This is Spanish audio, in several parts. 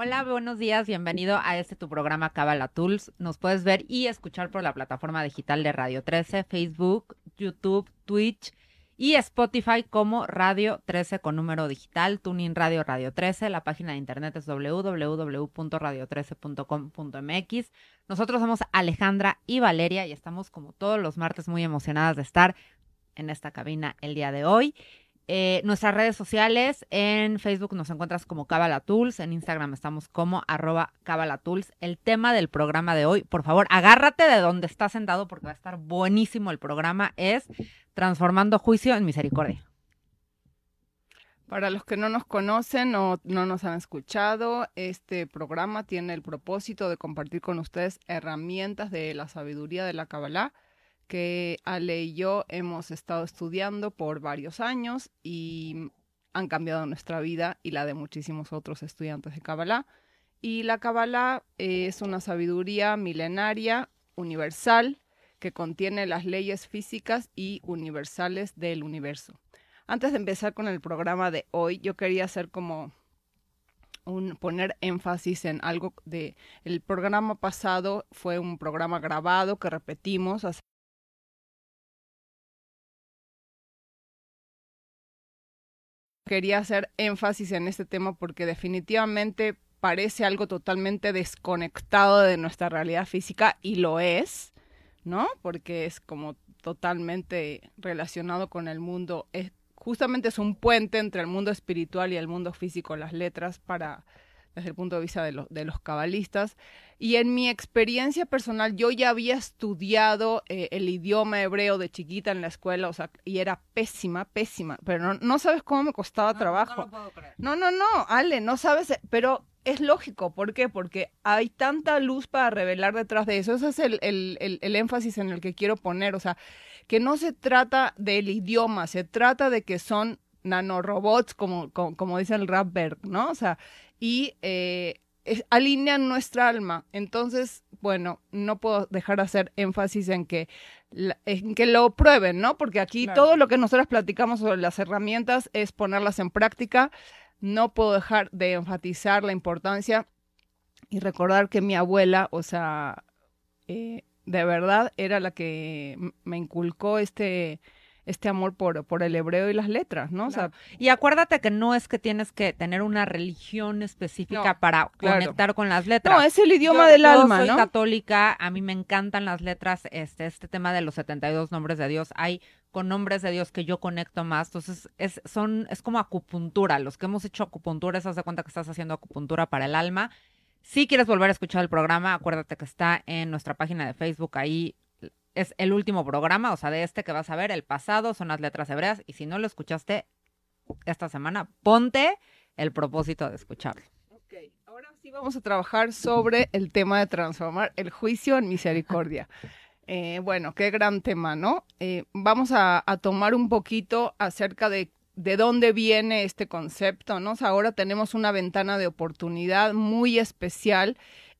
Hola, buenos días, bienvenido a este tu programa Cabala Tools. Nos puedes ver y escuchar por la plataforma digital de Radio 13, Facebook, YouTube, Twitch y Spotify como Radio 13 con número digital, Tuning Radio Radio 13. La página de internet es www.radio13.com.mx. Nosotros somos Alejandra y Valeria y estamos como todos los martes muy emocionadas de estar en esta cabina el día de hoy. Eh, nuestras redes sociales, en Facebook nos encuentras como Cabala Tools, en Instagram estamos como arroba Tools. El tema del programa de hoy, por favor, agárrate de donde estás sentado porque va a estar buenísimo el programa, es Transformando Juicio en Misericordia. Para los que no nos conocen o no nos han escuchado, este programa tiene el propósito de compartir con ustedes herramientas de la sabiduría de la Kabbalah que Ale y yo hemos estado estudiando por varios años y han cambiado nuestra vida y la de muchísimos otros estudiantes de Kabbalah. Y la Kabbalah es una sabiduría milenaria, universal, que contiene las leyes físicas y universales del universo. Antes de empezar con el programa de hoy, yo quería hacer como poner énfasis en algo de el programa pasado fue un programa grabado que repetimos hace quería hacer énfasis en este tema porque definitivamente parece algo totalmente desconectado de nuestra realidad física y lo es, ¿no? Porque es como totalmente relacionado con el mundo, es, justamente es un puente entre el mundo espiritual y el mundo físico, las letras para desde el punto de vista de, los de los cabalistas. Y en mi experiencia personal, yo ya había estudiado eh, el idioma hebreo de chiquita en la escuela, o sea, y era pésima, pésima, pero no, no sabes cómo me costaba trabajo. No, no, no, Ale, no sabes, pero es lógico, ¿por qué? Porque hay tanta luz para revelar detrás de eso. Ese es el, el, el, énfasis en el que quiero poner, o sea, que no se trata del idioma, se trata de que son nanorobots, como, como, como dice el Rapberg, ¿no? O sea, y eh, alinean nuestra alma. Entonces, bueno, no puedo dejar de hacer énfasis en que, en que lo prueben, ¿no? Porque aquí todo lo que nosotros platicamos sobre las herramientas es ponerlas en práctica. No puedo dejar de enfatizar la importancia y recordar que mi abuela, o sea, eh, de verdad era la que me inculcó este, este amor por, por el hebreo y las letras, ¿no? O sea, y acuérdate que no es que tienes que tener una religión específica para conectar con las letras. No, es el idioma del alma, soy católica, a mí me encantan las letras, este, este tema de los 72 nombres de Dios, hay con nombres de Dios que yo conecto más, entonces es, son, es como acupuntura, los que hemos hecho acupuntura, se de cuenta que estás haciendo acupuntura para el alma. Si quieres volver a escuchar el programa, acuérdate que está en nuestra página de Facebook, ahí es el último programa, o sea, de este que vas a ver, el pasado son las letras hebreas, y si no lo escuchaste esta semana, ponte el propósito de escucharlo. Ok, ahora sí vamos a trabajar sobre el tema de transformar el juicio en misericordia. Eh, bueno, qué gran tema, ¿no? Eh, vamos a, tomar un poquito acerca de de dónde viene este concepto, ¿no? O sea, ahora tenemos una ventana de oportunidad muy especial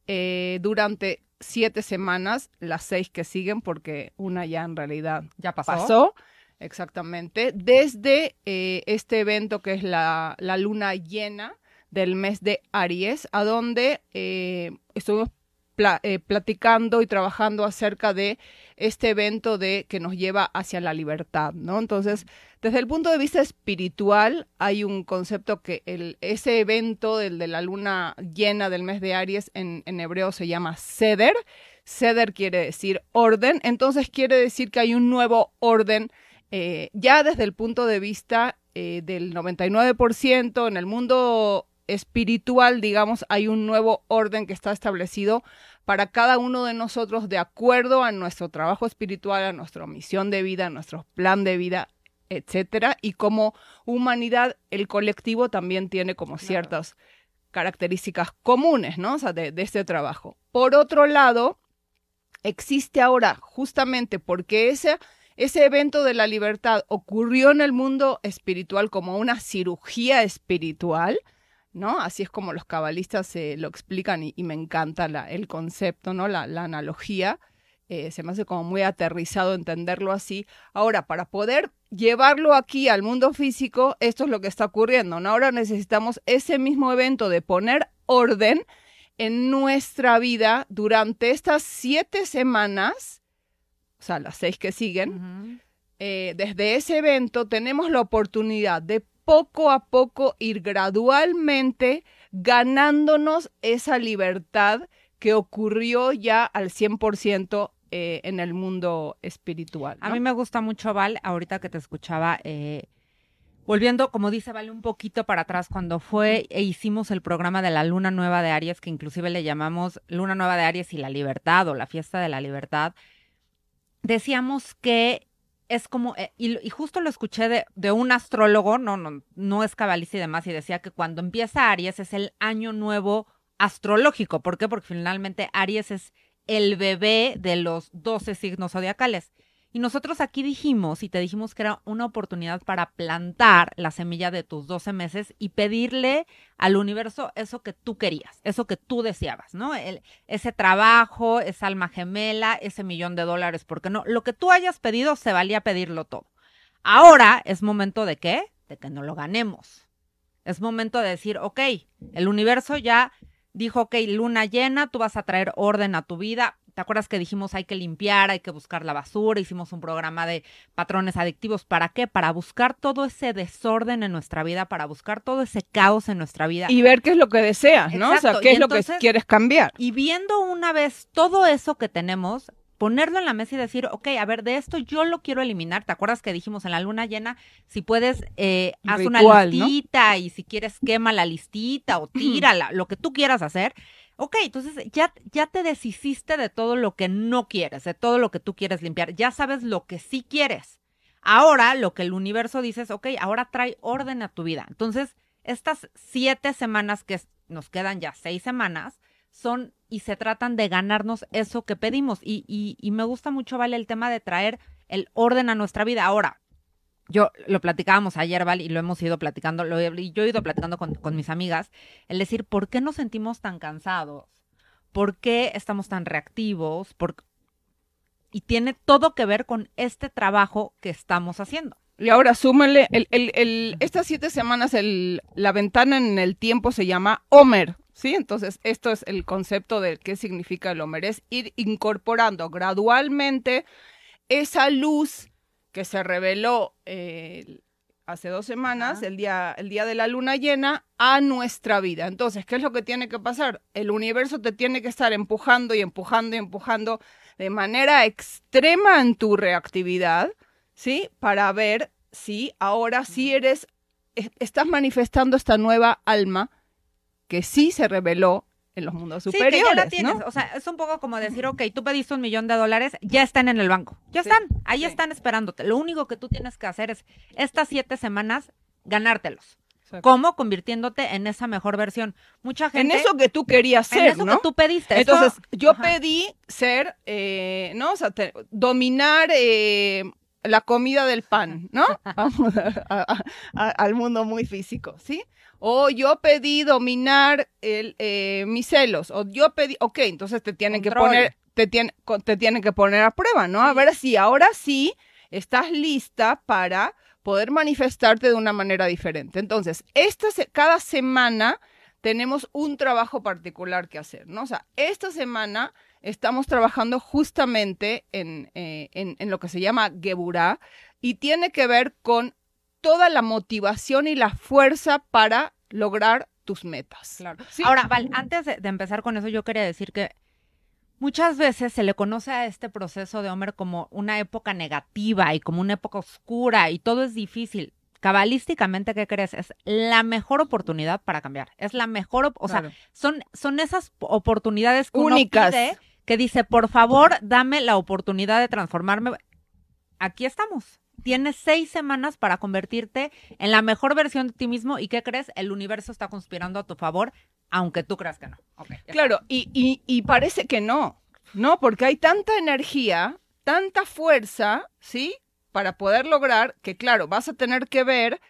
eh, durante siete semanas, las seis que siguen, porque una ya en realidad ya pasó. exactamente, desde eh, este evento que es la, luna llena del mes de Aries, a donde eh, estuvimos eh, platicando y trabajando acerca de este evento de que nos lleva hacia la libertad, ¿no? Entonces, desde el punto de vista espiritual, hay un concepto que ese evento del de la luna llena del mes de Aries en, en hebreo se llama Seder. Seder quiere decir orden, entonces quiere decir que hay un nuevo orden eh, ya desde el punto de vista eh, del 99% en el mundo espiritual, digamos, hay un nuevo orden que está establecido para cada uno de nosotros de acuerdo a nuestro trabajo espiritual, a nuestra misión de vida, a nuestro plan de vida, etcétera. Y como humanidad, el colectivo también tiene como ciertas características comunes, ¿no? O sea, de, de este trabajo. Por otro lado, existe ahora justamente porque ese ese evento de la libertad ocurrió en el mundo espiritual como una cirugía espiritual, ¿no? Así es como los cabalistas se lo explican y, me encanta el concepto, ¿no? La, analogía. Eh, se me hace como muy aterrizado entenderlo así. Ahora, para poder llevarlo aquí al mundo físico, esto es lo que está ocurriendo. ¿no? Ahora necesitamos ese mismo evento de poner orden en nuestra vida durante estas siete semanas, o sea, las seis que siguen. Eh, desde ese evento tenemos la oportunidad de poco a poco ir gradualmente ganándonos esa libertad que ocurrió ya al 100% eh, en el mundo espiritual. A mí me gusta mucho, Val, ahorita que te escuchaba, eh, volviendo, como dice Val, un poquito para atrás, cuando fue e hicimos el programa de la Luna Nueva de Aries, que inclusive le llamamos Luna Nueva de Aries y la Libertad o la Fiesta de la Libertad, decíamos que es como, eh, y, justo lo escuché de, de, un astrólogo, no, no, no es cabalista y demás, y decía que cuando empieza Aries es el año nuevo astrológico. ¿Por qué? Porque finalmente Aries es el bebé de los 12 signos zodiacales. Y nosotros aquí dijimos, y te dijimos que era una oportunidad para plantar la semilla de tus 12 meses y pedirle al universo eso que tú querías, eso que tú deseabas, ¿no? Ese trabajo, esa alma gemela, ese millón de dólares, porque no, lo que tú hayas pedido se valía pedirlo todo. Ahora es momento de qué? De que no lo ganemos. Es momento de decir, ok, el universo ya dijo, ok, luna llena, tú vas a traer orden a tu vida. ¿Te acuerdas que dijimos hay que limpiar, hay que buscar la basura? Hicimos un programa de patrones adictivos. ¿Para qué? Para buscar todo ese desorden en nuestra vida, para buscar todo ese caos en nuestra vida. Y ver qué es lo que deseas, ¿no? O sea, qué es lo que quieres cambiar. Y viendo una vez todo eso que tenemos, ponerlo en la mesa y decir, ok, a ver, de esto yo lo quiero eliminar. ¿Te acuerdas que dijimos en la luna llena, si puedes, eh, haz una listita y si quieres quema la listita o tírala, lo que tú quieras hacer. Ok, entonces ya, ya te deshiciste de todo lo que no quieres, de todo lo que tú quieres limpiar. Ya sabes lo que sí quieres. Ahora lo que el universo dice es, ok, ahora trae orden a tu vida. Entonces, estas siete semanas que nos quedan ya seis semanas, son y se tratan de ganarnos eso que pedimos. Y, y, me gusta mucho, Vale, el tema de traer el orden a nuestra vida. Ahora, yo lo platicábamos ayer, Val, y lo hemos ido platicando, lo, y yo he ido platicando con, con, mis amigas, el decir, ¿por qué nos sentimos tan cansados? ¿Por qué estamos tan reactivos? ¿Por... Y tiene todo que ver con este trabajo que estamos haciendo. Y ahora súmele, el, el, el, estas siete semanas el, la ventana en el tiempo se llama Homer, ¿sí? Entonces, esto es el concepto de qué significa el Homer, es ir incorporando gradualmente esa luz que se reveló eh, hace dos semanas, el día, el día de la luna llena, a nuestra vida. Entonces, ¿qué es lo que tiene que pasar? El universo te tiene que estar empujando y empujando y empujando de manera extrema en tu reactividad, ¿sí? Para ver si ahora sí eres, estás manifestando esta nueva alma que sí se reveló en los mundos superiores. Sí, ya la tienes. O sea, es un poco como decir, ok, tú pediste un millón de dólares, ya están en el banco. Ya están, ahí están esperándote. Lo único que tú tienes que hacer es estas siete semanas ganártelos. ¿Cómo? Convirtiéndote en esa mejor versión. Mucha gente. En eso que tú querías ser. En eso que tú pediste. Entonces, yo pedí ser, eh, ¿no? O sea, dominar eh, la comida del pan, ¿no? Vamos al mundo muy físico, ¿sí? O yo pedí dominar el, eh, mis celos. O yo pedí, ok, entonces te tienen que poner, te, te tienen que poner a prueba, ¿no? A ver si ahora sí estás lista para poder manifestarte de una manera diferente. Entonces, esta cada semana tenemos un trabajo particular que hacer, ¿no? O sea, esta semana estamos trabajando justamente en, eh, en, en lo que se llama Geburah y tiene que ver con toda la motivación y la fuerza para lograr tus metas. Ahora, Val, antes de, empezar con eso, yo quería decir que muchas veces se le conoce a este proceso de Homer como una época negativa y como una época oscura y todo es difícil. Cabalísticamente, ¿qué crees? Es la mejor oportunidad para cambiar. Es la mejor, o sea, son, son esas oportunidades únicas que dice, por favor, dame la oportunidad de transformarme. Aquí estamos tienes seis semanas para convertirte en la mejor versión de ti mismo y ¿qué crees? El universo está conspirando a tu favor, aunque tú creas que no. claro, y, y, parece que no, ¿no? Porque hay tanta energía, tanta fuerza, ¿sí? Para poder lograr que, claro, vas a tener que ver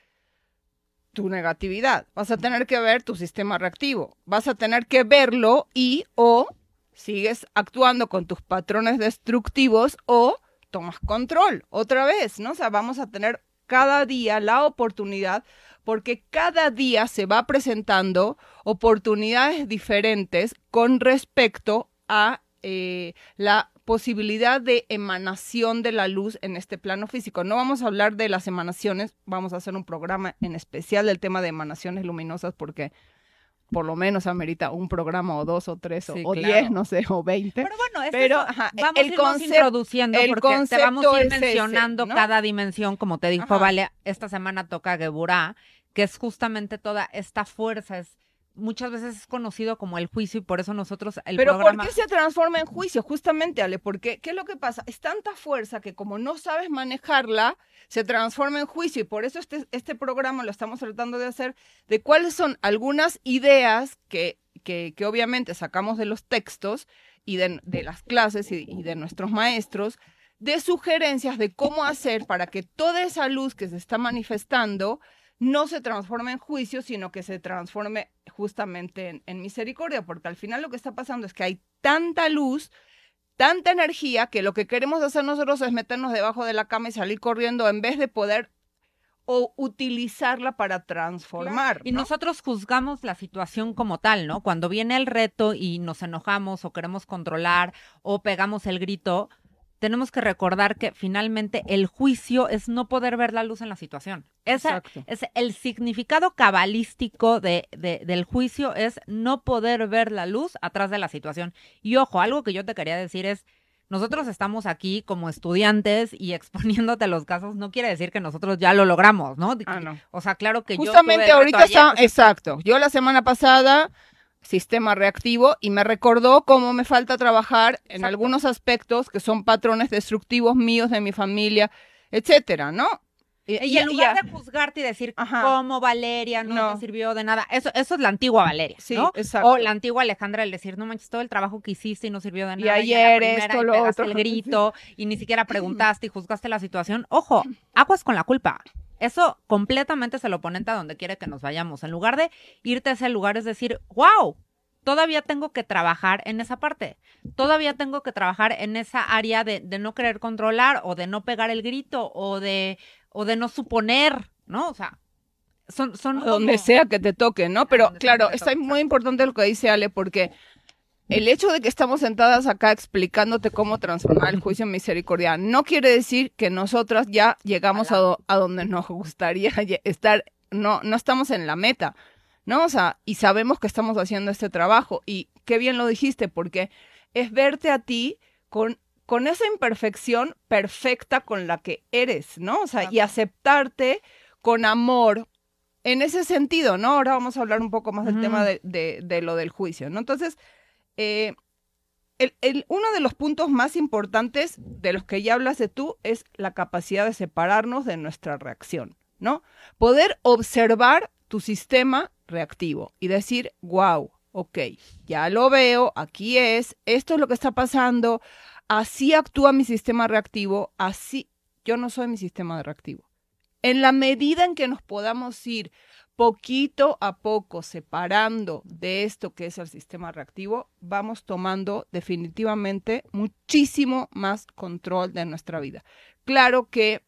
tu negatividad, vas a tener que ver tu sistema reactivo, vas a tener que verlo y o sigues actuando con tus patrones destructivos o tomas control otra vez, ¿no? O sea, vamos a tener cada día la oportunidad porque cada día se va presentando oportunidades diferentes con respecto a eh, la posibilidad de emanación de la luz en este plano físico. No vamos a hablar de las emanaciones, vamos a hacer un programa en especial del tema de emanaciones luminosas porque por lo menos amerita un programa o dos o tres o, diez, no sé, o veinte. Pero bueno, Pero, vamos el a introduciendo porque te vamos a ir mencionando cada dimensión, como te dijo Vale, esta semana toca Geburá, que es justamente toda esta fuerza, es muchas veces es conocido como el juicio y por eso nosotros el Pero ¿por qué se transforma en juicio? Justamente, Ale, porque ¿qué es lo que pasa? Es tanta fuerza que como no sabes manejarla, se transforma en juicio y por eso este, este programa lo estamos tratando de hacer de cuáles son algunas ideas que, que, que obviamente sacamos de los textos y de, de las clases y, y de nuestros maestros, de sugerencias de cómo hacer para que toda esa luz que se está manifestando no se transforme en juicio, sino que se transforme justamente en, misericordia, porque al final lo que está pasando es que hay tanta luz, tanta energía, que lo que queremos hacer nosotros es meternos debajo de la cama y salir corriendo en vez de poder o utilizarla para transformar. Y nosotros juzgamos la situación como tal, ¿no? Cuando viene el reto y nos enojamos o queremos controlar o pegamos el grito, tenemos que recordar que finalmente el juicio es no poder ver la luz en la situación. Esa, es el significado cabalístico de, del juicio es no poder ver la luz atrás de la situación. Y ojo, algo que yo te quería decir es, nosotros estamos aquí como estudiantes y exponiéndote los casos, no quiere decir que nosotros ya lo logramos, ¿no? Ah, no. O sea, claro que Justamente ahorita está, exacto. Yo la semana pasada sistema reactivo y me recordó cómo me falta trabajar en algunos aspectos que son patrones destructivos míos de mi familia, etcétera, ¿no? Y, en lugar de juzgarte y decir cómo Valeria no, te sirvió de nada, eso, eso es la antigua Valeria, sí, Exacto. O la antigua Alejandra el decir, no manches, todo el trabajo que hiciste y no sirvió de nada. Y ayer esto, lo otro. el grito y ni siquiera preguntaste y juzgaste la situación. Ojo, aguas con la culpa. Eso completamente es el oponente a donde quiere que nos vayamos. En lugar de irte a ese lugar, es decir, wow, todavía tengo que trabajar en esa parte. Todavía tengo que trabajar en esa área de, no querer controlar o de no pegar el grito o de, o de no suponer, ¿no? O sea, son... son Donde sea que te toque, ¿no? Pero claro, está muy importante lo que dice Ale porque el hecho de que estamos sentadas acá explicándote cómo transformar el juicio en misericordia no quiere decir que nosotras ya llegamos a, a, donde nos gustaría estar, no, no estamos en la meta, ¿no? O sea, y sabemos que estamos haciendo este trabajo y qué bien lo dijiste, porque es verte a ti con, con esa imperfección perfecta con la que eres, ¿no? O sea, y aceptarte con amor, en ese sentido, ¿no? Ahora vamos a hablar un poco más del tema de, de, de, lo del juicio, ¿no? Entonces, eh, uno de los puntos más importantes de los que ya hablas de tú es la capacidad de separarnos de nuestra reacción, ¿no? Poder observar tu sistema reactivo y decir, wow, ok, ya lo veo, aquí es, esto es lo que está pasando, así actúa mi sistema reactivo, así, yo no soy mi sistema reactivo. En la medida en que nos podamos ir poquito a poco separando de esto que es el sistema reactivo, vamos tomando definitivamente muchísimo más control de nuestra vida. Claro que,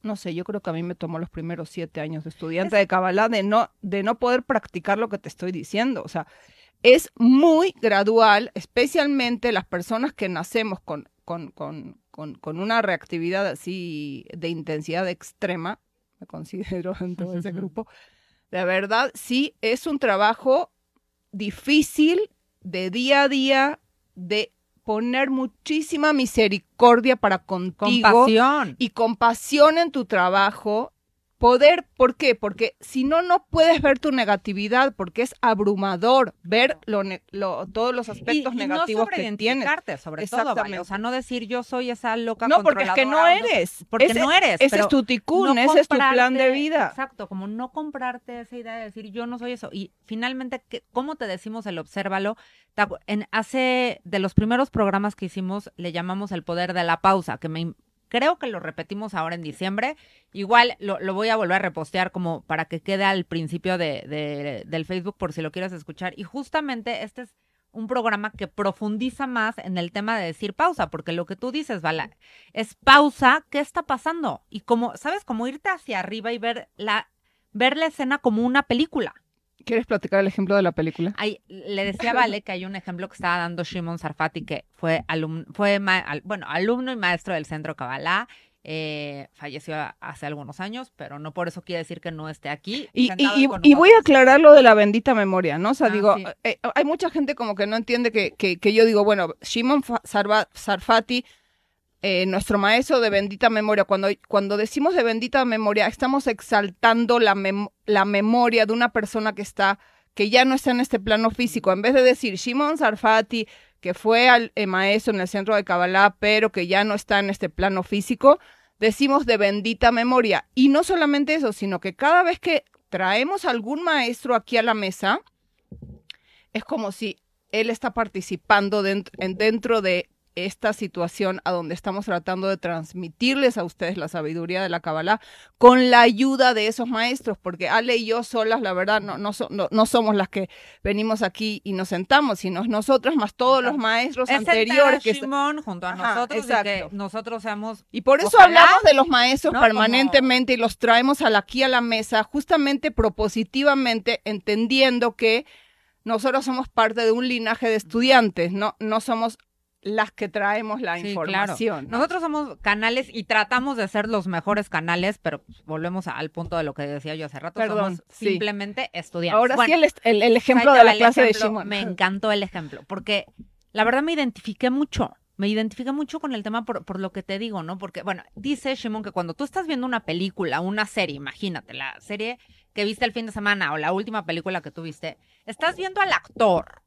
no sé, yo creo que a mí me tomó los primeros siete años de estudiante de Kabbalah de no, de no poder practicar lo que te estoy diciendo. O sea, es muy gradual, especialmente las personas que nacemos con, con, con, con una reactividad así de intensidad extrema, me considero en todo ese grupo. De verdad, sí, es un trabajo difícil de día a día, de poner muchísima misericordia para contigo compasión. y compasión en tu trabajo Poder, ¿por qué? Porque si no, no puedes ver tu negatividad, porque es abrumador ver lo, todos los aspectos negativos que tienes. sobre todo, O sea, no decir yo soy esa loca No, porque es que no eres. porque no eres. Ese es tu ticún, ese es tu plan de vida. Exacto, como no comprarte esa idea de decir yo no soy eso. Y finalmente, ¿cómo te decimos el obsérvalo? En, hace, de los primeros programas que hicimos, le llamamos el poder de la pausa, que me Creo que lo repetimos ahora en diciembre. Igual lo, voy a volver a repostear como para que quede al principio de, del Facebook por si lo quieres escuchar. Y justamente este es un programa que profundiza más en el tema de decir pausa, porque lo que tú dices, Vala, es pausa, ¿qué está pasando? Y como, ¿sabes? Como irte hacia arriba y ver la ver la escena como una película. ¿Quieres platicar el ejemplo de la película? Hay, le decía Vale que hay un ejemplo que estaba dando Shimon Sarfati, que fue, alumno, fue bueno, alumno y maestro del Centro Kabbalah. Eh, falleció hace algunos años, pero no por eso quiere decir que no esté aquí. Y, y, voy a aclarar lo de la bendita memoria, ¿no? O sea, ah, digo, eh, hay mucha gente como que no entiende que, que, que yo digo, bueno, Shimon Sarfati eh, nuestro maestro de bendita memoria. Cuando, cuando decimos de bendita memoria, estamos exaltando la, la memoria de una persona que está, que ya no está en este plano físico. En vez de decir Shimon Sarfati, que fue al eh, maestro en el centro de Kabbalah, pero que ya no está en este plano físico, decimos de bendita memoria. Y no solamente eso, sino que cada vez que traemos algún maestro aquí a la mesa, es como si él está participando dentro, dentro de esta situación a donde estamos tratando de transmitirles a ustedes la sabiduría de la Kabbalah con la ayuda de esos maestros, porque Ale y yo solas, la verdad, no, no, no, somos las que venimos aquí y nos sentamos, sino nosotros más todos los maestros anteriores. Que Shimon junto a nosotros y que nosotros seamos... Y por eso hablamos de los maestros permanentemente y los traemos aquí a la mesa, justamente propositivamente, entendiendo que nosotros somos parte de un linaje de estudiantes, no, no somos las que traemos la información. Nosotros somos canales y tratamos de ser los mejores canales, pero volvemos al punto de lo que decía yo hace rato. somos simplemente estudiantes. Ahora sí, el, ejemplo de la clase de Shimon. Me encantó el ejemplo, porque la verdad me identifiqué mucho. Me identifiqué mucho con el tema por, por lo que te digo, ¿no? Porque, bueno, dice Shimon que cuando tú estás viendo una película, una serie, imagínate, la serie que viste el fin de semana o la última película que tuviste, estás viendo al actor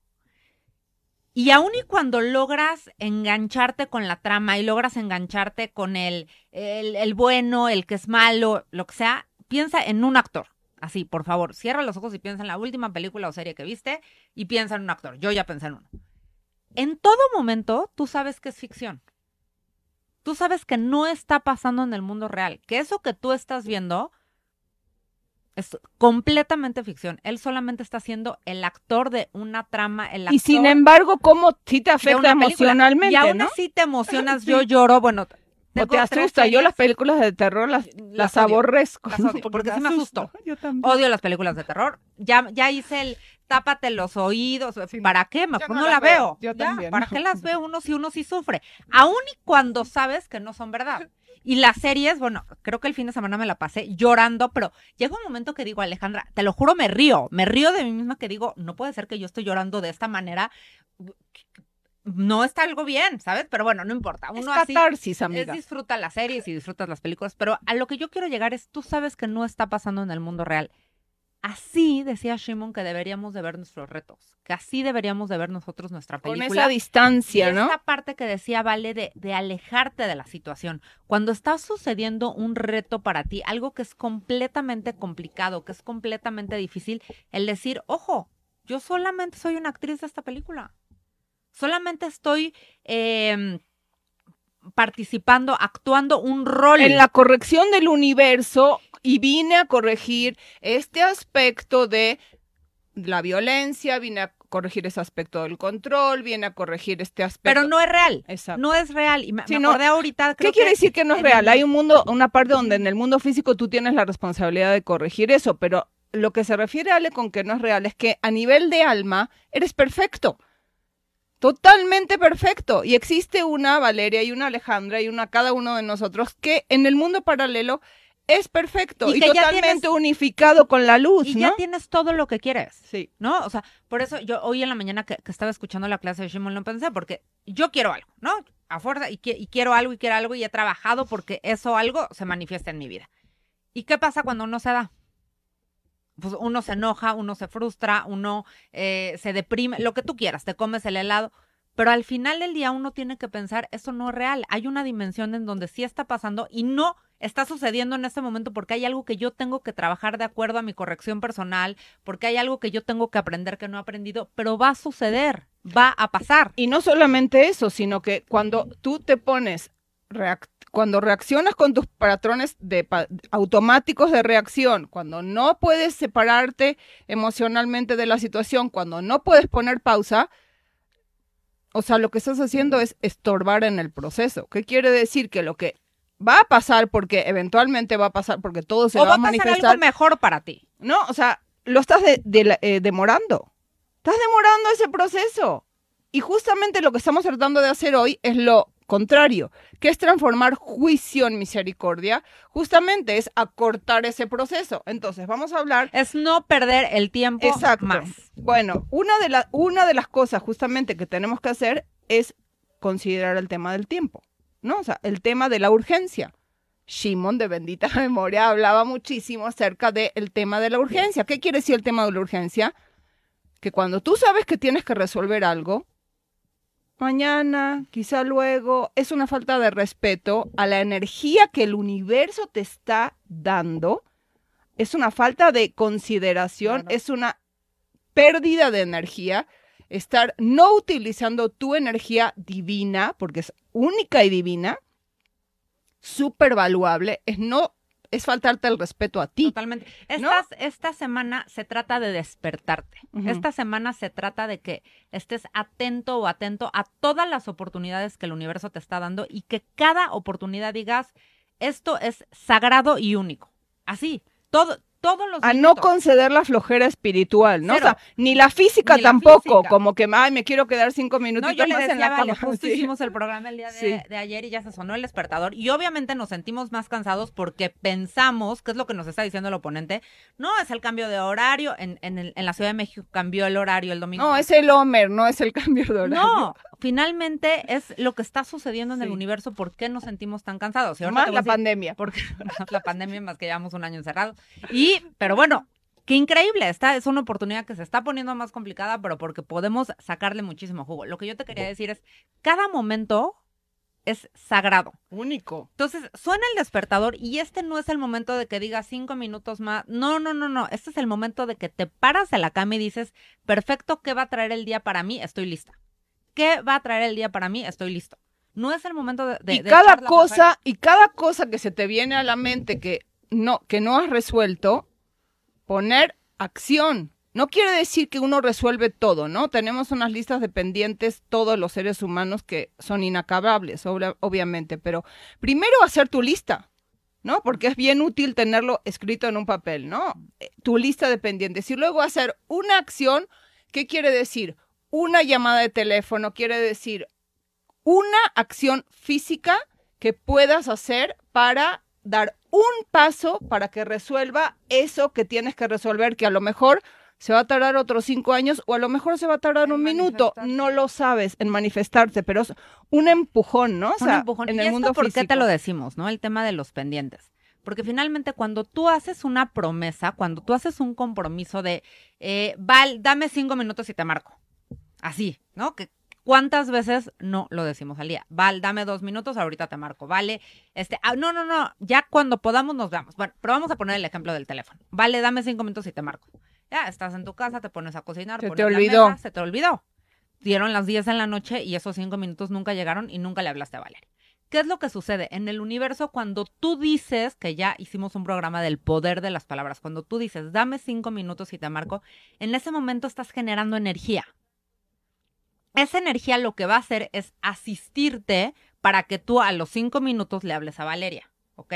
y aun y cuando logras engancharte con la trama y logras engancharte con el, el, bueno, el que es malo, lo que sea, piensa en un actor. Así, por favor, cierra los ojos y piensa en la última película o serie que viste y piensa en un actor. Yo ya pensé en uno. En todo momento, tú sabes que es ficción. Tú sabes que no está pasando en el mundo real, que eso que tú estás viendo es completamente ficción. Él solamente está siendo el actor de una trama. El y sin embargo, ¿cómo sí te afecta emocionalmente? Y aún así te emocionas, yo lloro. Bueno, o te asusta. Yo las películas de terror las, las, aborrezco. porque, sí me asusto. Yo también. Odio las películas de terror. Ya, ya hice el tápate los oídos. ¿Para qué? Mejor no, la veo. Yo también. ¿Para qué las ve uno si uno sí sufre? Aún y cuando sabes que no son verdad. Y las series, bueno, creo que el fin de semana me la pasé llorando, pero llega un momento que digo, Alejandra, te lo juro, me río, me río de mí misma que digo, no puede ser que yo esté llorando de esta manera. No está algo bien, ¿sabes? Pero bueno, no importa. Uno es catarsis, amiga. Es disfruta las series y disfrutas las películas, pero a lo que yo quiero llegar es, tú sabes que no está pasando en el mundo real. Así decía Shimon que deberíamos de ver nuestros retos, que así deberíamos de ver nosotros nuestra película. Con esa distancia, ¿no? Esta parte que decía Vale de, de alejarte de la situación. Cuando está sucediendo un reto para ti, algo que es completamente complicado, que es completamente difícil, el decir, ojo, yo solamente soy una actriz de esta película. Solamente estoy em, participando, actuando un rol. En la corrección del universo y vine a corregir este aspecto de la violencia, vine a corregir ese aspecto del control, viene a corregir este aspecto. Pero no es real. Exacto. No es real. Y me, acordé ahorita. ¿Qué quiere decir que no es real? Hay un mundo, una parte donde en el mundo físico tú tienes la responsabilidad de corregir eso, pero lo que se refiere Ale con que no es real es que a nivel de alma eres perfecto. Totalmente perfecto. Y existe una Valeria y una Alejandra y una cada uno de nosotros que en el mundo paralelo es perfecto y, totalmente unificado con la luz. Y ya tienes todo lo que quieres. Sí. ¿No? O sea, por eso yo hoy en la mañana que, estaba escuchando la clase de Shimon lo pensé, porque yo quiero algo, ¿no? A fuerza, y, y quiero algo y quiero algo y he trabajado porque eso algo se manifiesta en mi vida. ¿Y qué pasa cuando uno se da? Pues uno se enoja, uno se frustra, uno eh, se deprime, lo que tú quieras, te comes el helado. Pero al final del día uno tiene que pensar, eso no es real. Hay una dimensión en donde sí está pasando y no está sucediendo en este momento porque hay algo que yo tengo que trabajar de acuerdo a mi corrección personal, porque hay algo que yo tengo que aprender que no he aprendido, pero va a suceder, va a pasar. Y no solamente eso, sino que cuando tú te pones cuando reaccionas con tus patrones de automáticos de reacción, cuando no puedes separarte emocionalmente de la situación, cuando no puedes poner pausa, o sea, lo que estás haciendo es estorbar en el proceso. ¿Qué quiere decir? Que lo que va a pasar porque eventualmente va a pasar porque todo se o va, va a a pasar manifestar. algo mejor para ti. No, o sea, lo estás de- de- eh, demorando. Estás demorando ese proceso. Y justamente lo que estamos tratando de hacer hoy es lo contrario, que es transformar juicio en misericordia. Justamente es acortar ese proceso. Entonces, vamos a hablar Es no perder el tiempo Exacto. más. Bueno, una de, la- una de las cosas justamente que tenemos que hacer es considerar el tema del tiempo, ¿no? O sea, el tema de la urgencia. Shimon, de bendita memoria, hablaba muchísimo acerca del tema de la urgencia. ¿Qué quiere decir el tema de la urgencia? Que cuando tú sabes que tienes que resolver algo, mañana, quizá luego, es una falta de respeto a la energía que el universo te está dando. Es una falta de consideración, Claro. es una pérdida de energía, estar no utilizando tu energía divina, porque es única y divina, súper valuable, es no, es faltarte el respeto a ti. Totalmente. Estas- Esta semana se trata de despertarte. Esta semana se trata de que estés atento o atento a todas las oportunidades que el universo te está dando y que cada oportunidad digas, esto es sagrado y único. Así, todo, todos los A no conceder la flojera espiritual, ¿no? Cero. O sea, ni la física Ni la tampoco, física. como que, ay, me quiero quedar cinco minutos No, yo más decía, en la vale, cama. justo Sí. hicimos el programa el día de, Sí. de ayer y ya se sonó el despertador. Y obviamente nos sentimos más cansados porque pensamos, que es lo que nos está diciendo el oponente, no, es el cambio de horario. En, en, el- en la Ciudad de México cambió el horario el domingo. No, es el Homer, no es el cambio de horario. No, finalmente es lo que está sucediendo en el universo. ¿Por qué nos sentimos tan cansados? Y Más la decir pandemia. porque la pandemia más que llevamos un año encerrados. Y, pero bueno, qué increíble, esta es una oportunidad que se está poniendo más complicada, pero porque podemos sacarle muchísimo jugo. Lo que yo te quería decir es, cada momento es sagrado. Único. Entonces, suena el despertador y este no es el momento de que digas cinco minutos más. No, no, no, no. Este es el momento de que te paras de la cama y dices, perfecto, ¿qué va a traer el día para mí? Estoy lista. ¿Qué va a traer el día para mí? Estoy listo. No es el momento de... de- y cada cosa, y cada cosa que se te viene a la mente que no, que no has resuelto, poner acción. No quiere decir que uno resuelve todo, ¿no? Tenemos unas listas de pendientes todos los seres humanos que son inacabables, obviamente, pero primero hacer tu lista, ¿no? Porque es bien útil tenerlo escrito en un papel, ¿no? Eh, Tu lista de pendientes y luego hacer una acción, ¿qué quiere decir? Una llamada de teléfono, quiere decir una acción física que puedas hacer para dar un paso para que resuelva eso que tienes que resolver, que a lo mejor se va a tardar otros cinco años o a lo mejor se va a tardar En un minuto. No lo sabes en manifestarse, pero es un empujón, ¿no? O Un sea, empujón. en ¿Y el esto mundo por qué te lo decimos, no? El tema de los pendientes. Porque finalmente cuando tú haces una promesa, cuando tú haces un compromiso de, eh, Val, dame cinco minutos y te marco. Así, ¿no? Que ¿Cuántas veces no lo decimos al día? Val, dame dos minutos, ahorita te marco. Vale, este, ah, no, no, no, ya cuando podamos nos veamos. Bueno, pero vamos a poner el ejemplo del teléfono. Vale, dame cinco minutos y te marco. Ya, estás en tu casa, te pones a cocinar. Se te olvidó. mesa, se te olvidó. Dieron las 10 en la noche y esos cinco minutos nunca llegaron y nunca le hablaste a Valeria. ¿Qué es lo que sucede? En el universo, cuando tú dices, que ya hicimos un programa del poder de las palabras, cuando tú dices, dame cinco minutos y te marco, en ese momento estás generando energía. Esa energía lo que va a hacer es asistirte para que tú a los cinco minutos le hables a Valeria, ¿ok?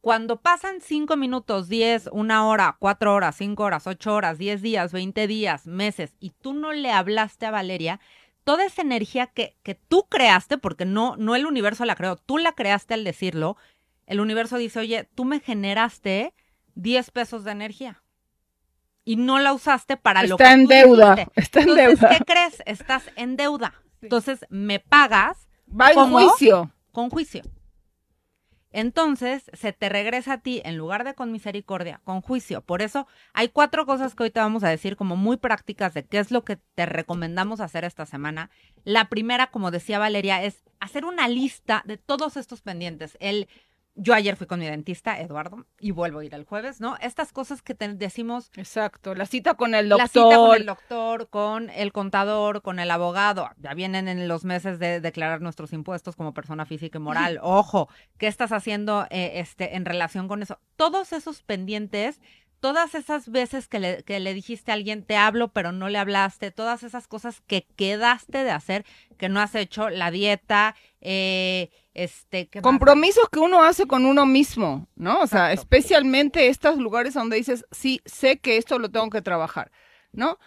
Cuando pasan cinco minutos, diez, una hora, cuatro horas, cinco horas, ocho horas, diez días, veinte días, meses, y tú no le hablaste a Valeria, toda esa energía que, que tú creaste, porque no, no el universo la creó, tú la creaste al decirlo, el universo dice, oye, tú me generaste 10 pesos de energía y no la usaste para lo que Está en tú deuda, dijiste. está en Entonces, deuda. ¿qué crees? Estás en deuda. Entonces, me pagas Va juicio. con juicio. Entonces, se te regresa a ti, en lugar de con misericordia, con juicio. Por eso, hay cuatro cosas que hoy te vamos a decir como muy prácticas de qué es lo que te recomendamos hacer esta semana. La primera, como decía Valeria, es hacer una lista de todos estos pendientes. El, yo ayer fui con mi dentista, Eduardo, y vuelvo a ir el jueves, ¿no? Estas cosas que te decimos, Exacto, la cita con el la doctor. cita con el doctor, con el contador, con el abogado. Ya vienen en los meses de declarar nuestros impuestos como persona física y moral. Ojo, ¿qué estás haciendo eh, este, en relación con eso? Todos esos pendientes, todas esas veces que le, que le dijiste a alguien, te hablo, pero no le hablaste, todas esas cosas que quedaste de hacer, que no has hecho, la dieta, eh, Este, ¿qué más? Compromisos que uno hace con uno mismo, ¿no? O sea, Exacto. especialmente estos lugares donde dices, sí, sé que esto lo tengo que trabajar, ¿no?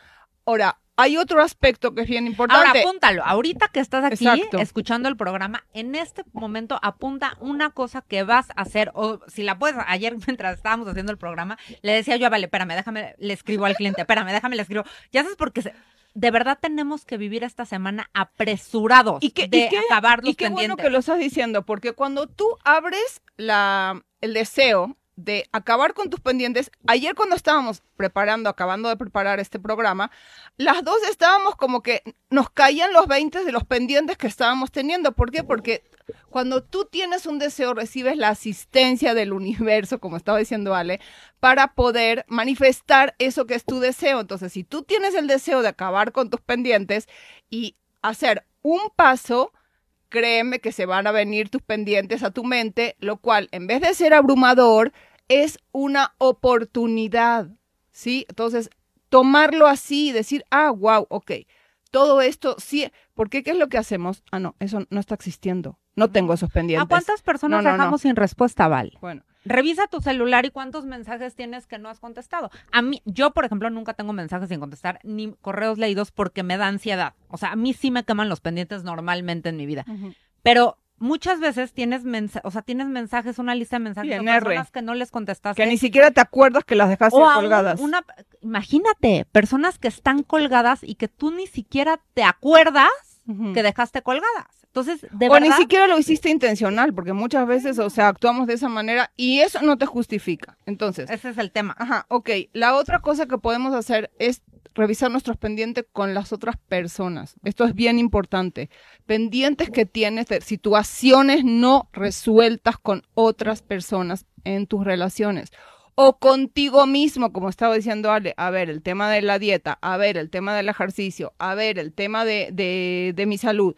Ahora, hay otro aspecto que es bien Ahora importante. apúntalo, ahorita que estás aquí Exacto. escuchando el programa, en este momento apunta una cosa que vas a hacer, o si la puedes, ayer mientras estábamos haciendo el programa, le decía yo, vale, espérame, déjame, le escribo al cliente, espérame, déjame, le escribo. Ya sabes, porque se- de verdad tenemos que vivir esta semana apresurados Y que- y de que- acabar los Y qué bueno que lo estás diciendo, porque cuando tú abres la, el deseo de acabar con tus pendientes, ayer cuando estábamos preparando, acabando de preparar este programa, las dos estábamos como que nos caían los 20 de los pendientes que estábamos teniendo. ¿Por qué? Porque cuando tú tienes un deseo, recibes la asistencia del universo, como estaba diciendo Ale, para poder manifestar eso que es tu deseo. Entonces, si tú tienes el deseo de acabar con tus pendientes y hacer un paso, créeme que se van a venir tus pendientes a tu mente, lo cual en vez de ser abrumador, es una oportunidad, ¿sí? Entonces, tomarlo así y decir, ah, wow, ok, todo esto sí, porque ¿qué es lo que hacemos? Ah, no, eso no está existiendo, no tengo esos pendientes. ¿A cuántas personas No, no, no. dejamos sin respuesta, Val? Bueno, Revisa tu celular y cuántos mensajes tienes que no has contestado. A mí, yo, por ejemplo, nunca tengo mensajes sin contestar ni correos leídos porque me da ansiedad. O sea, a mí sí me queman los pendientes normalmente en mi vida. Pero muchas veces tienes mensajes, o sea, tienes mensajes, una lista de mensajes de R. personas que no les contestaste. que ni siquiera te acuerdas que las dejaste o colgadas. una, imagínate, personas que están colgadas y que tú ni siquiera te acuerdas Que dejaste colgadas. Entonces, de o verdad, ni siquiera lo hiciste intencional, porque muchas veces, o sea, actuamos de esa manera y eso no te justifica. Entonces, ese es el tema. Ajá, ok. La otra cosa que podemos hacer es revisar nuestros pendientes con las otras personas. Esto es bien importante. Pendientes que tienes de situaciones no resueltas con otras personas en tus relaciones. O contigo mismo, como estaba diciendo Ale, a ver, el tema de la dieta, a ver, el tema del ejercicio, a ver, el tema de, de, de mi salud,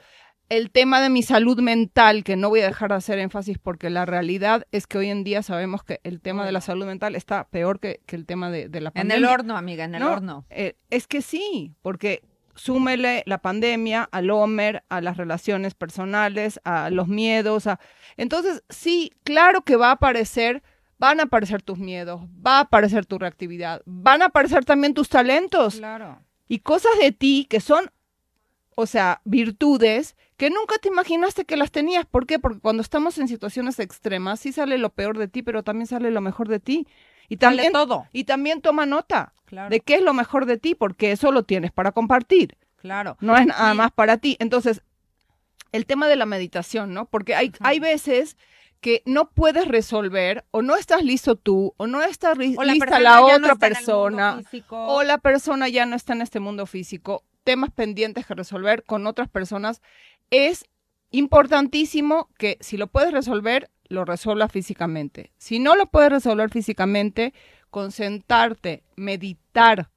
el tema de mi salud mental, que no voy a dejar de hacer énfasis porque la realidad es que hoy en día sabemos que el tema de la salud mental está peor que, que el tema de, de la En pandemia. el horno, amiga, en el No, horno. eh, es que sí, porque súmele la pandemia al Homer, a las relaciones personales, a los miedos. A... Entonces, sí, claro que va a aparecer, van a aparecer tus miedos, va a aparecer tu reactividad, van a aparecer también tus talentos Claro. y cosas de ti que son, o sea, virtudes que nunca te imaginaste que las tenías. ¿Por qué? Porque cuando estamos en situaciones extremas, sí sale lo peor de ti, pero también sale lo mejor de ti. Y Sale también, todo. y también toma nota Claro. de qué es lo mejor de ti, porque eso lo tienes para compartir, Claro. no es nada Sí. más para ti. Entonces, el tema de la meditación, ¿no? Porque hay, hay veces que no puedes resolver o no estás listo tú o no está O la lista la no otra persona o la persona ya no está en este mundo físico, temas pendientes que resolver con otras personas, es importantísimo que si lo puedes resolver, lo resuelvas físicamente. Si no lo puedes resolver físicamente, concentrarte, meditar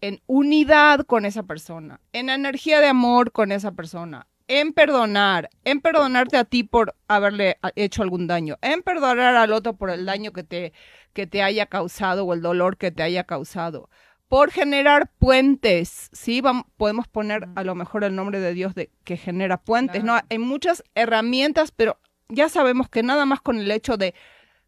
en unidad con esa persona, en energía de amor con esa persona, en perdonar, en perdonarte a ti por haberle hecho algún daño, en perdonar al otro por el daño que te, que te haya causado o el dolor que te haya causado, por generar puentes, ¿sí? Vam- podemos poner a lo mejor el nombre de Dios de que genera puentes, ¿no? Hay muchas herramientas, pero ya sabemos que nada más con el hecho de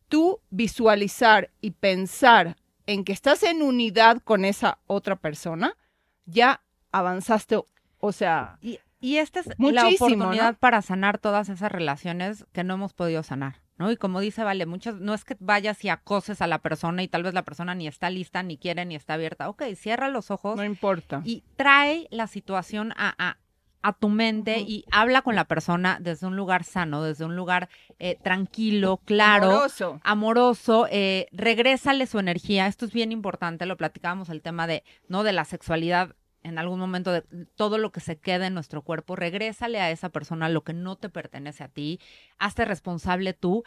tú visualizar y pensar en que estás en unidad con esa otra persona, ya avanzaste, o sea, Y, y esta es la Muchísimo, oportunidad ¿no? para sanar todas esas relaciones que no hemos podido sanar, ¿no? Y como dice Vale, muchas, no es que vayas y acoses a la persona y tal vez la persona ni está lista, ni quiere, ni está abierta. Ok, cierra los ojos no importa. y trae la situación a, a, a tu mente y habla con la persona desde un lugar sano, desde un lugar eh, tranquilo, claro Amoroso. amoroso, eh, regrésale su energía. Esto es bien importante, lo platicábamos el tema de, ¿no? De la sexualidad en algún momento de todo lo que se queda en nuestro cuerpo, regrésale a esa persona lo que no te pertenece a ti, hazte responsable tú,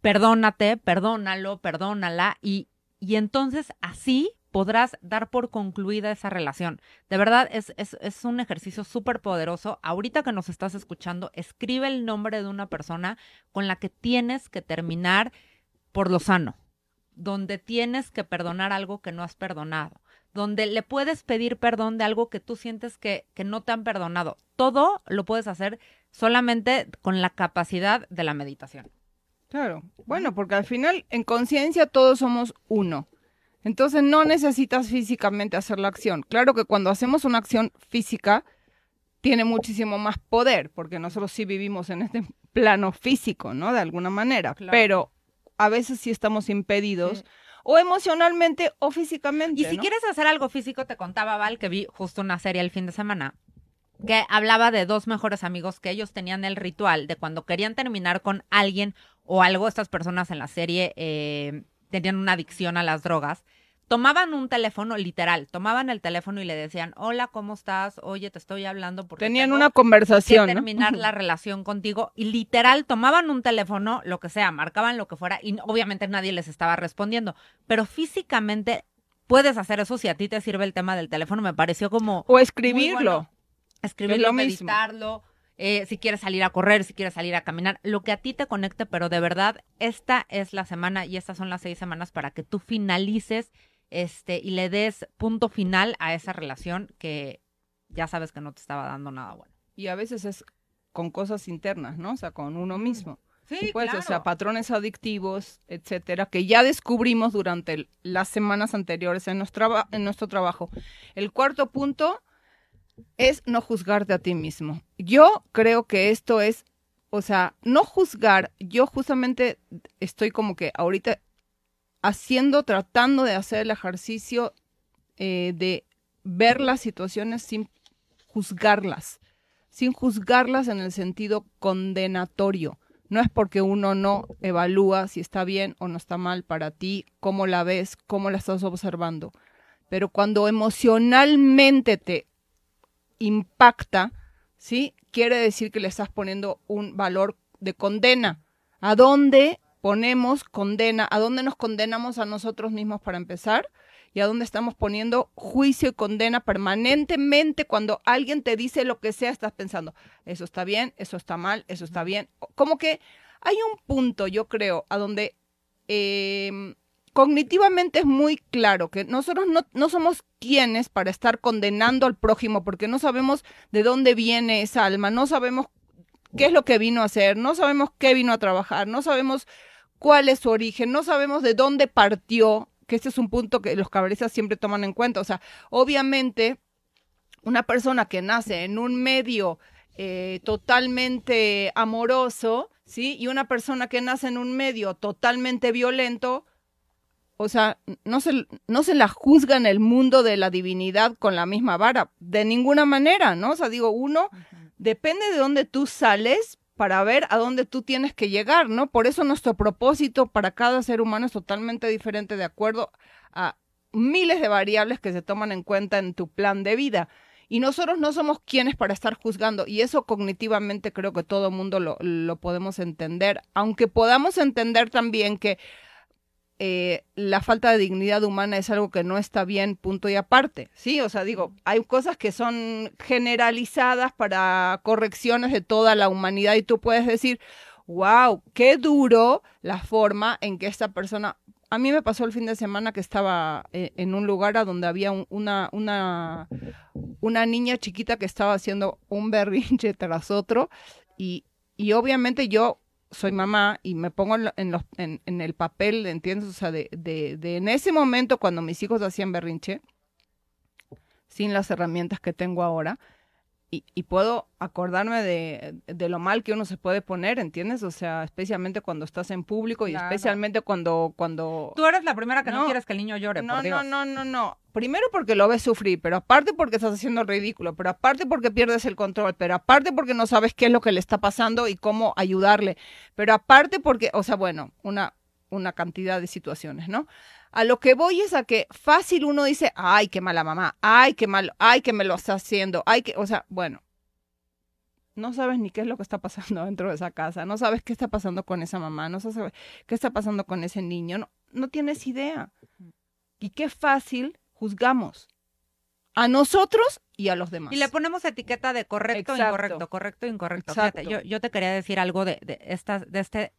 perdónate, perdónalo, perdónala y, y entonces así podrás dar por concluida esa relación. De verdad, es, es, es un ejercicio súper poderoso. Ahorita que nos estás escuchando, escribe el nombre de una persona con la que tienes que terminar por lo sano, donde tienes que perdonar algo que no has perdonado, donde le puedes pedir perdón de algo que tú sientes que, que no te han perdonado. Todo lo puedes hacer solamente con la capacidad de la meditación. Claro. Bueno, porque al final en conciencia todos somos uno. Entonces no necesitas físicamente hacer la acción. Claro que cuando hacemos una acción física tiene muchísimo más poder, porque nosotros sí vivimos en este plano físico, ¿no? De alguna manera. Pero a veces sí estamos impedidos. O emocionalmente o físicamente. Y si quieres hacer algo físico, te contaba Val que vi justo una serie el fin de semana que hablaba de dos mejores amigos que ellos tenían el ritual de cuando querían terminar con alguien o algo, estas personas en la serie eh, tenían una adicción a las drogas, tomaban un teléfono, literal, tomaban el teléfono y le decían, hola, ¿cómo estás? Oye, te estoy hablando porque... Tenían una conversación. Que terminar la relación contigo y literal tomaban un teléfono, lo que sea, marcaban lo que fuera y obviamente nadie les estaba respondiendo, pero físicamente puedes hacer eso si a ti te sirve el tema del teléfono, me pareció como... O escribirlo. Escribirlo, meditarlo. Eh, si quieres salir a correr, si quieres salir a caminar, lo que a ti te conecte, pero de verdad, esta es la semana y estas son las seis semanas para que tú finalices este, y le des punto final a esa relación que ya sabes que no te estaba dando nada bueno. Y a veces es con cosas internas, ¿no? O sea, con uno mismo. Sí, pues, o sea, patrones adictivos, etcétera, que ya descubrimos durante las semanas anteriores en nuestro, en nuestro trabajo. El cuarto punto es no juzgarte a ti mismo. Yo creo que esto es, o sea, no juzgar, yo justamente estoy como que ahorita haciendo, tratando de hacer el ejercicio eh, de ver las situaciones sin juzgarlas, sin juzgarlas en el sentido condenatorio. No es porque uno no evalúa si está bien o no está mal para ti, cómo la ves, cómo la estás observando. Pero cuando emocionalmente te impacta, ¿sí? Quiere decir que le estás poniendo un valor de condena. ¿A dónde ponemos condena? ¿A dónde nos condenamos a nosotros mismos para empezar? ¿Y a dónde estamos poniendo juicio y condena permanentemente cuando alguien te dice lo que sea? Estás pensando, eso está bien, eso está mal, eso está bien. Como que hay un punto, yo creo, a donde em, cognitivamente es muy claro que nosotros no, no, somos quienes para estar condenando al prójimo porque no sabemos de dónde viene esa alma, no sabemos qué es lo que vino a hacer, no sabemos qué vino a trabajar, no sabemos cuál es su origen, no sabemos de dónde partió, que ese es un punto que los cabezas siempre toman en cuenta. O sea, obviamente, una persona que nace en un medio eh, totalmente amoroso, ¿sí? Y una persona que nace en un medio totalmente violento, o sea, no se, no se la juzga en el mundo de la divinidad con la misma vara, de ninguna manera, ¿no? O sea, digo, uno, depende de dónde tú sales para ver a dónde tú tienes que llegar, ¿no? Por eso nuestro propósito para cada ser humano es totalmente diferente de acuerdo a miles de variables que se toman en cuenta en tu plan de vida. Y nosotros no somos quienes para estar juzgando, y eso cognitivamente creo que todo mundo lo, lo podemos entender, aunque podamos entender también que eh, la falta de dignidad humana es algo que no está bien, punto y aparte. Sí, o sea, digo, hay cosas que son generalizadas para correcciones de toda la humanidad y tú puedes decir, wow, qué duro la forma en que esta persona... A mí me pasó el fin de semana que estaba eh, en un lugar a donde había una, una, una niña chiquita que estaba haciendo un berrinche tras otro y, y obviamente yo soy mamá y me pongo en, los, en, en, el papel, ¿entiendes? O sea, de, de, de, en ese momento cuando mis hijos hacían berrinche, sin las herramientas que tengo ahora, y, y puedo acordarme de, de, lo mal que uno se puede poner, ¿entiendes? O sea, especialmente cuando estás en público y especialmente cuando, cuando... Tú eres la primera que no, quieres que el niño llore, no, por Dios. No, no, no, no. Primero porque lo ves sufrir, pero aparte porque estás haciendo el ridículo, pero aparte porque pierdes el control, pero aparte porque no sabes qué es lo que le está pasando y cómo ayudarle, pero aparte porque, o sea, bueno, una, una cantidad de situaciones, ¿no? A lo que voy es a que fácil uno dice, ay, qué mala mamá, ay, qué malo, ay, que me lo está haciendo, ay, que, o sea, bueno, no sabes ni qué es lo que está pasando dentro de esa casa, no sabes qué está pasando con esa mamá, no sabes qué está pasando con ese niño, no, no tienes idea. Y qué fácil juzgamos a nosotros y a los demás. Y le ponemos etiqueta de correcto, Exacto. incorrecto, correcto, incorrecto. Fíjate, yo, yo te quería decir algo de, de, esta, de, este,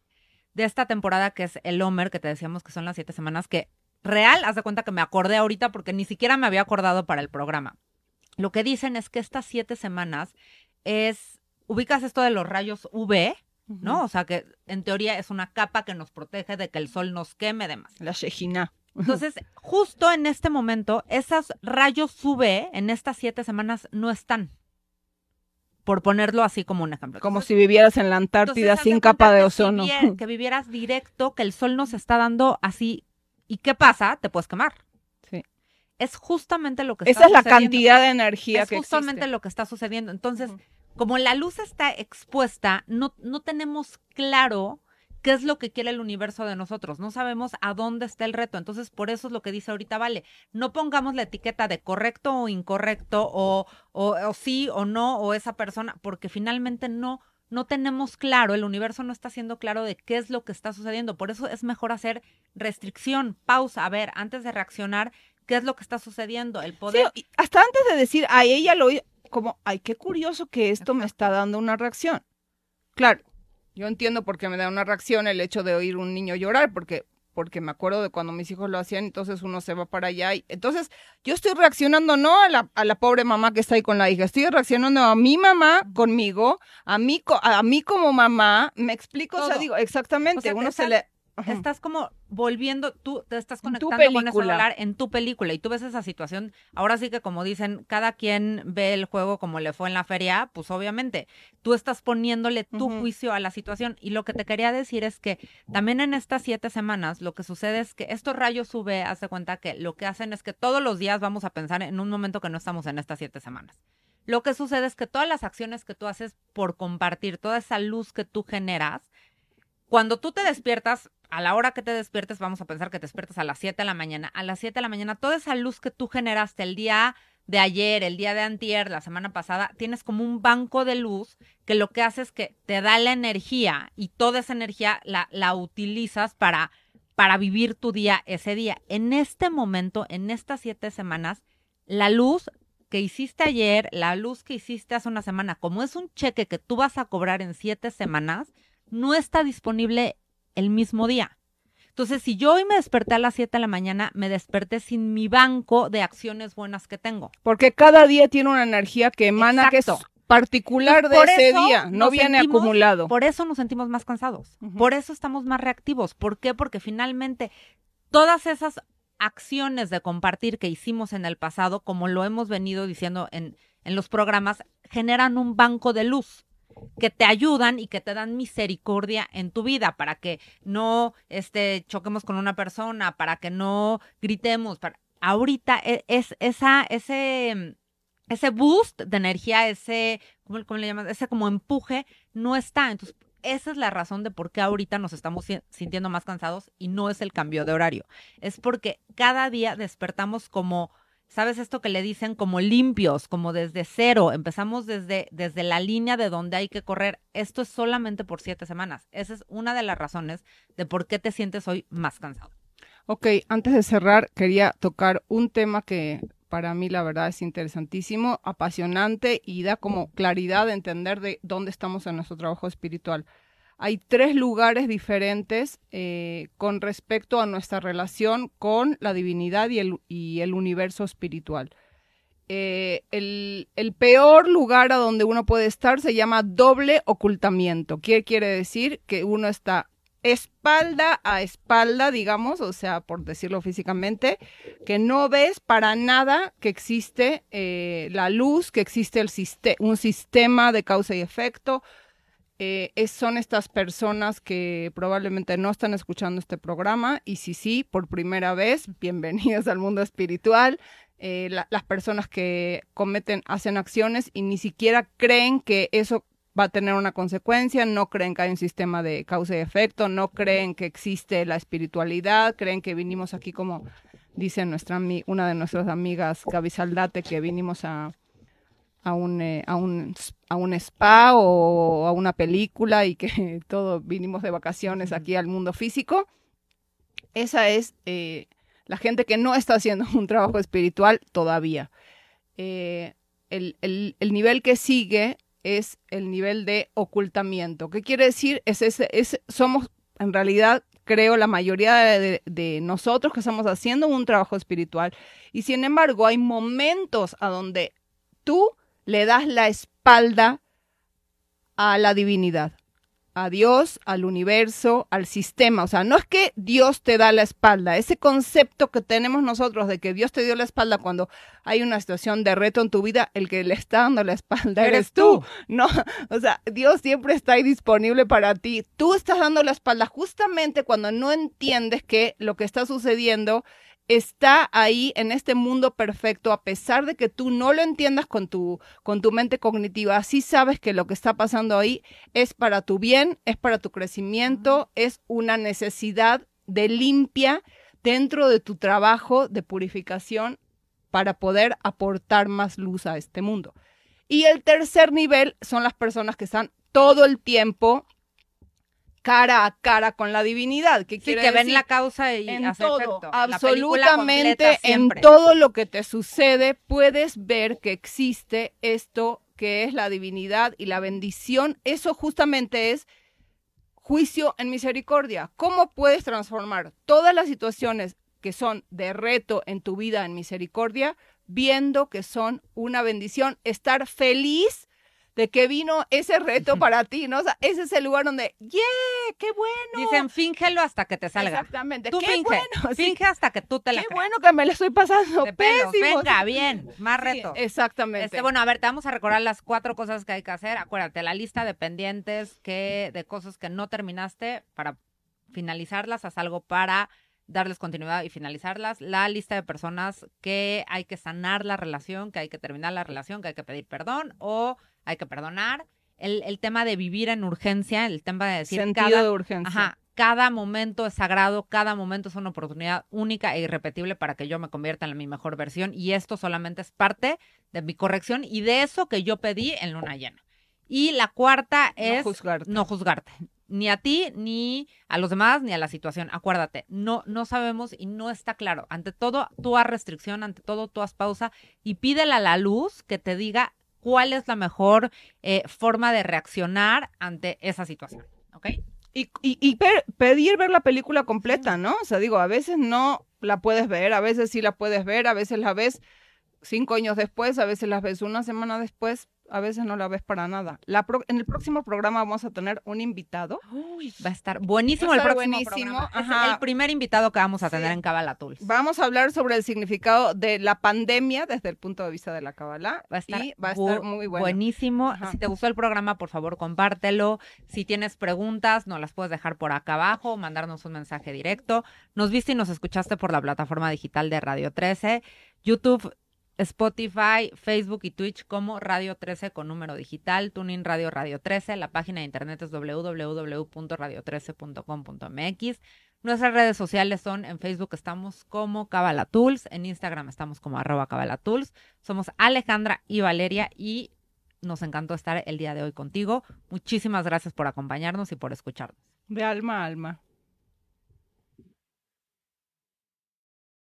de esta temporada que es el Homer, que te decíamos que son las siete semanas, que real, haz de cuenta que me acordé ahorita porque ni siquiera me había acordado para el programa. Lo que dicen es que estas siete semanas es ubicas esto de los rayos UV, ¿no? O sea que en teoría es una capa que nos protege de que el sol nos queme demás. La Shejina. Entonces, justo en este momento, esos rayos UV en estas siete semanas no están. Por ponerlo así como un ejemplo. Como si vivieras en la Antártida entonces, sin capa de que ozono. vier- que vivieras directo, que el sol nos está dando así. ¿Y qué pasa? Te puedes quemar. Sí. Es justamente lo que Esa está es la cantidad de energía es que justamente existe. lo que está sucediendo. Entonces, como la luz está expuesta, no, no tenemos claro qué es lo que quiere el universo de nosotros. No sabemos a dónde está el reto. Entonces, por eso es lo que dice ahorita Vale. No pongamos la etiqueta de correcto o incorrecto, o, o, o sí o no, o esa persona, porque finalmente no. No tenemos claro, el universo no está siendo claro de qué es lo que está sucediendo. Por eso es mejor hacer restricción, pausa, a ver, antes de reaccionar, qué es lo que está sucediendo. El poder. hasta antes de decir, a ella lo oí, como, ay, qué curioso que esto me está dando una reacción. Claro, yo entiendo por qué me da una reacción el hecho de oír un niño llorar, porque, porque me acuerdo de cuando mis hijos lo hacían, entonces uno se va para allá. Y, entonces, yo estoy reaccionando no a la, a la pobre mamá que está ahí con la hija, estoy reaccionando a mi mamá conmigo, a mí, co- a mí como mamá, me explico, o sea, Todo. digo, exactamente, O sea, te uno se le... Ajá. estás como volviendo, tú te estás conectando con ese celular en tu película y tú ves esa situación. Ahora sí que como dicen, cada quien ve el juego como le fue en la feria, pues obviamente tú estás poniéndole tu juicio a la situación. Y lo que te quería decir es que también en estas siete semanas lo que sucede es que estos rayos UV, hace cuenta que lo que hacen es que todos los días vamos a pensar en un momento que no estamos en estas siete semanas. Lo que sucede es que todas las acciones que tú haces por compartir, toda esa luz que tú generas, cuando tú te despiertas, a la hora que te despiertes, vamos a pensar que te despiertas a las 7 de la mañana. A las 7 de la mañana, toda esa luz que tú generaste el día de ayer, el día de antier, la semana pasada, tienes como un banco de luz que lo que hace es que te da la energía y toda esa energía la, la utilizas para, para vivir tu día ese día. En este momento, en estas siete semanas, la luz que hiciste ayer, la luz que hiciste hace una semana, como es un cheque que tú vas a cobrar en siete semanas, no está disponible el mismo día. Entonces, si yo hoy me desperté a las 7 de la mañana, me desperté sin mi banco de acciones buenas que tengo. Porque cada día tiene una energía que emana que es particular de ese día, no viene sentimos- acumulado. Por eso nos sentimos más cansados. Por eso estamos más reactivos. ¿Por qué? Porque finalmente todas esas acciones de compartir que hicimos en el pasado, como lo hemos venido diciendo en, en los programas, generan un banco de luz que te ayudan y que te dan misericordia en tu vida para que no este, choquemos con una persona, para que no gritemos. Para... Ahorita e- es, esa, ese, ese boost de energía, ese, ¿cómo, le llamas? Ese como empuje no está. Entonces, esa es la razón de por qué ahorita nos estamos si- sintiendo más cansados y no es el cambio de horario. Es porque cada día despertamos como, ¿sabes esto que le dicen? Como limpios, como desde cero. Empezamos desde, desde la línea de donde hay que correr. Esto es solamente por siete semanas. Esa es una de las razones de por qué te sientes hoy más cansado. Ok, antes de cerrar, quería tocar un tema que para mí la verdad es interesantísimo, apasionante y da como claridad de entender de dónde estamos en nuestro trabajo espiritual. Hay tres lugares diferentes eh, con respecto a nuestra relación con la divinidad y el, universo espiritual. Eh, el, peor lugar a donde uno puede estar se llama doble ocultamiento. ¿Qué quiere decir? Que uno está espalda a espalda, digamos, o sea, por decirlo físicamente, que no ves para nada que existe eh, la luz, que existe un sistema de causa y efecto. Eh, es- son estas personas que probablemente no están escuchando este programa y si sí, por primera vez, bienvenidos al mundo espiritual. Eh, la- las personas que cometen, hacen acciones y ni siquiera creen que eso va a tener una consecuencia, no creen que hay un sistema de causa y efecto, no creen que existe la espiritualidad, creen que vinimos aquí como dice nuestra una de nuestras amigas Gaby Saldate que vinimos a a un, eh, a un a un spa o a una película y que todo vinimos de vacaciones aquí al mundo físico. Esa es eh, la gente que no está haciendo un trabajo espiritual todavía. Eh, el, el- el nivel que sigue es el nivel de ocultamiento. ¿Qué quiere decir? Es ese, es, somos en realidad, creo, la mayoría de, de nosotros que estamos haciendo un trabajo espiritual. Y sin embargo, hay momentos a donde tú le das la espalda a la divinidad a Dios, al universo, al sistema. O sea, no es que Dios te da la espalda. Ese concepto que tenemos nosotros de que Dios te dio la espalda cuando hay una situación de reto en tu vida, el que le está dando la espalda eres, tú. No, o sea, Dios siempre está ahí disponible para ti. Tú estás dando la espalda justamente cuando no entiendes que lo que está sucediendo está ahí en este mundo perfecto, a pesar de que tú no lo entiendas con tu, con tu mente cognitiva, sí sabes que lo que está pasando ahí es para tu bien, es para tu crecimiento, es una necesidad de limpia dentro de tu trabajo de purificación para poder aportar más luz a este mundo. Y el tercer nivel son las personas que están todo el tiempo cara a cara con la divinidad. que quiere que ven la causa y en todo, absolutamente en todo lo que te sucede puedes ver que existe esto que es la divinidad y la bendición. Eso justamente es juicio en misericordia. ¿Cómo puedes transformar todas las situaciones que son de reto en tu vida en misericordia, viendo que son una bendición, estar feliz de que vino ese reto para ti, ¿no? O sea, ese es el lugar donde, ¡yeah! ¡Qué bueno! Dicen, fíngelo hasta que te salga. Exactamente. Tú finge, bueno. Finge hasta que tú te la Qué bueno que me lo estoy pasando de pésimo. Venga, bien, más reto. exactamente. Este, bueno, a ver, te vamos a recordar las cuatro cosas que hay que hacer. Acuérdate, la lista de pendientes que, de cosas que no terminaste para finalizarlas, haz algo para darles continuidad y finalizarlas. La lista de personas que hay que sanar la relación, que hay que terminar la relación, que hay que pedir perdón o hay que perdonar. El, tema de vivir en urgencia, el tema de decir Sentido cada, de urgencia. Ajá, cada momento es sagrado, cada momento es una oportunidad única e irrepetible para que yo me convierta en mi mejor versión y esto solamente es parte de mi corrección y de eso que yo pedí en luna llena. Y la cuarta es no juzgarte. Ni a ti, ni a los demás, ni a la situación. Acuérdate, no, no sabemos y no está claro. Ante todo, tú haz restricción, ante todo, tú haz pausa y pídele a la luz que te diga cuál es la mejor eh, forma de reaccionar ante esa situación, ¿ok? Y, pedir ver la película completa, ¿no? O sea, digo, a veces no la puedes ver, a veces sí la puedes ver, a veces la ves cinco años después, a veces la ves una semana después, a veces no la ves para nada. La en el próximo programa vamos a tener un invitado. Uy, va a estar buenísimo el próximo buenísimo. Es el primer invitado que vamos a tener en Kabbalah Tools. Vamos a hablar sobre el significado de la pandemia desde el punto de vista de la Kabbalah. Va a estar, va a estar muy bueno. Buenísimo. Si te gustó el programa, por favor, compártelo. Si tienes preguntas, nos las puedes dejar por acá abajo, mandarnos un mensaje directo. Nos viste y nos escuchaste por la plataforma digital de Radio 13. YouTube Spotify, Facebook y Twitch como Radio 13 con número digital, Tuning Radio Radio 13. La página de internet es www.radio13.com.mx. Nuestras redes sociales son en Facebook estamos como Cabala Tools, en Instagram estamos como arroba Cabala Tools. Somos Alejandra y Valeria y nos encantó estar el día de hoy contigo. Muchísimas gracias por acompañarnos y por escucharnos. De alma a alma.